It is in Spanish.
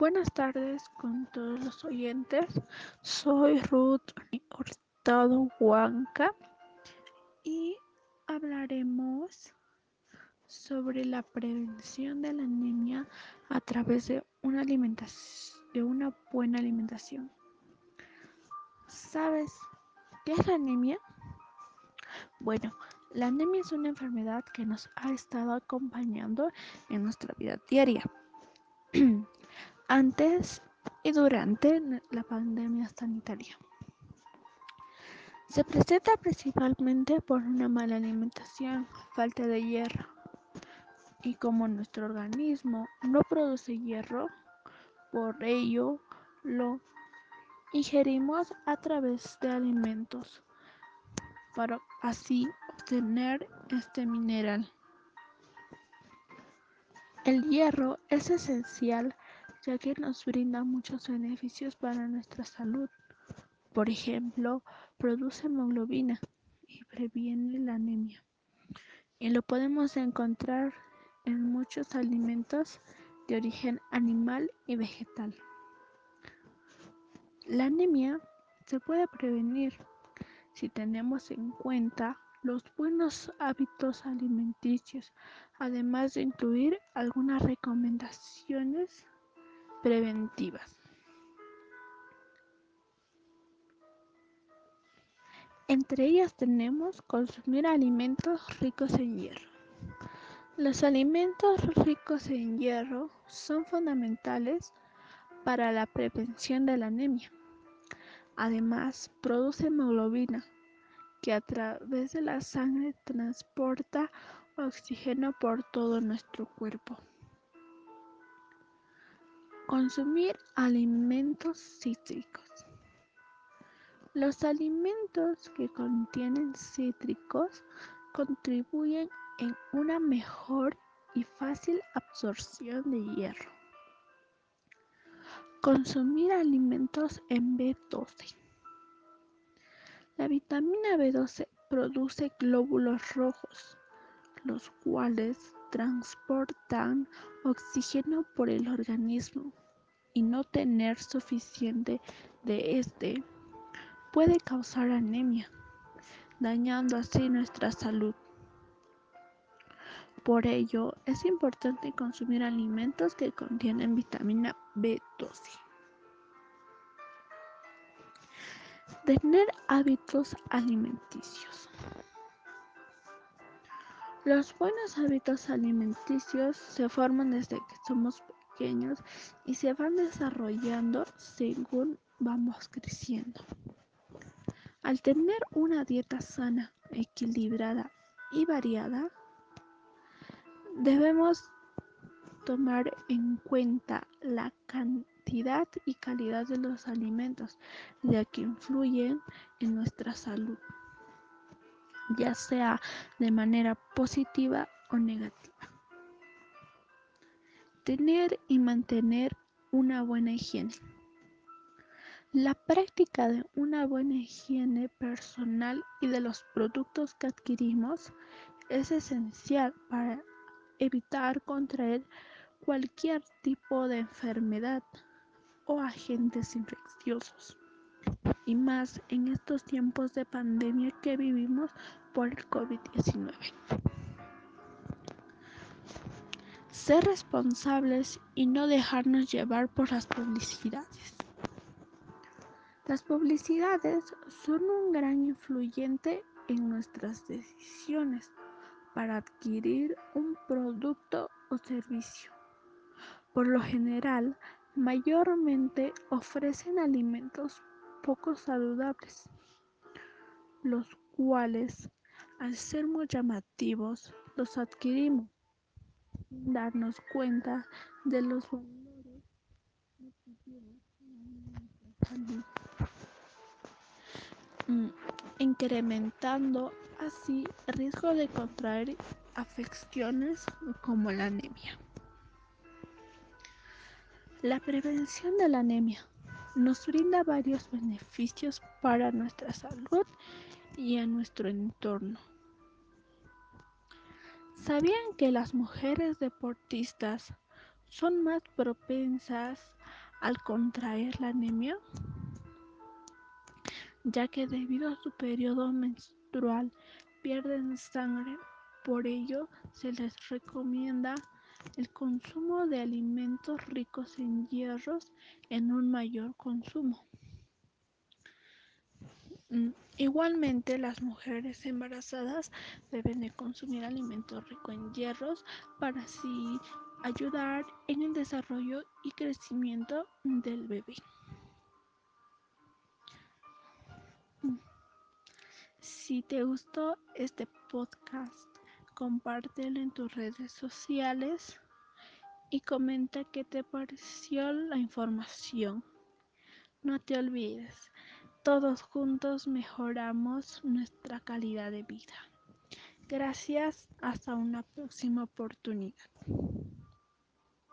Buenas tardes con todos los oyentes. Soy Ruth Hurtado Huanca y hablaremos sobre la prevención de la anemia a través de una de una buena alimentación. ¿Sabes qué es la anemia? Bueno, la anemia es una enfermedad que nos ha estado acompañando en nuestra vida diaria. antes y durante la pandemia sanitaria. Se presenta principalmente por una mala alimentación, falta de hierro. Y como nuestro organismo no produce hierro, por ello lo ingerimos a través de alimentos para así obtener este mineral. El hierro es esencial ya que nos brinda muchos beneficios para nuestra salud. Por ejemplo, produce hemoglobina y previene la anemia. Y lo podemos encontrar en muchos alimentos de origen animal y vegetal. La anemia se puede prevenir si tenemos en cuenta los buenos hábitos alimenticios, además de incluir algunas recomendaciones preventivas. Entre ellas tenemos consumir alimentos ricos en hierro. Los alimentos ricos en hierro son fundamentales para la prevención de la anemia. Además, produce hemoglobina, que a través de la sangre transporta oxígeno por todo nuestro cuerpo. Consumir alimentos cítricos. Los alimentos que contienen cítricos contribuyen en una mejor y fácil absorción de hierro. Consumir alimentos en B12. La vitamina B12 produce glóbulos rojos, los cuales transportan oxígeno por el organismo y no tener suficiente de este puede causar anemia, dañando así nuestra salud. Por ello, es importante consumir alimentos que contienen vitamina B12. Tener hábitos alimenticios. Los buenos hábitos alimenticios se forman desde que somos y se van desarrollando según vamos creciendo. Al tener una dieta sana, equilibrada y variada, debemos tomar en cuenta la cantidad y calidad de los alimentos, ya que influyen en nuestra salud, ya sea de manera positiva o negativa. Tener y mantener una buena higiene. La práctica de una buena higiene personal y de los productos que adquirimos es esencial para evitar contraer cualquier tipo de enfermedad o agentes infecciosos. Y más en estos tiempos de pandemia que vivimos por el COVID-19 ser responsables y no dejarnos llevar por las publicidades. Las publicidades son un gran influyente en nuestras decisiones para adquirir un producto o servicio. Por lo general, mayormente ofrecen alimentos poco saludables, los cuales, al ser muy llamativos, los adquirimos darnos cuenta de los valores mm, incrementando así el riesgo de contraer afecciones como la anemia. La prevención de la anemia nos brinda varios beneficios para nuestra salud y a nuestro entorno. ¿Sabían que las mujeres deportistas son más propensas al contraer la anemia, ya que debido a su periodo menstrual pierden sangre. Por ello, se les recomienda el consumo de alimentos ricos en hierros en un mayor consumo. Mm, igualmente, las mujeres embarazadas deben de consumir alimentos ricos en hierros para así ayudar en el desarrollo y crecimiento del bebé. Mm. Si te gustó este podcast, compártelo en tus redes sociales y comenta qué te pareció la información. No te olvides, todos juntos mejoramos nuestra calidad de vida. Gracias, hasta una próxima oportunidad.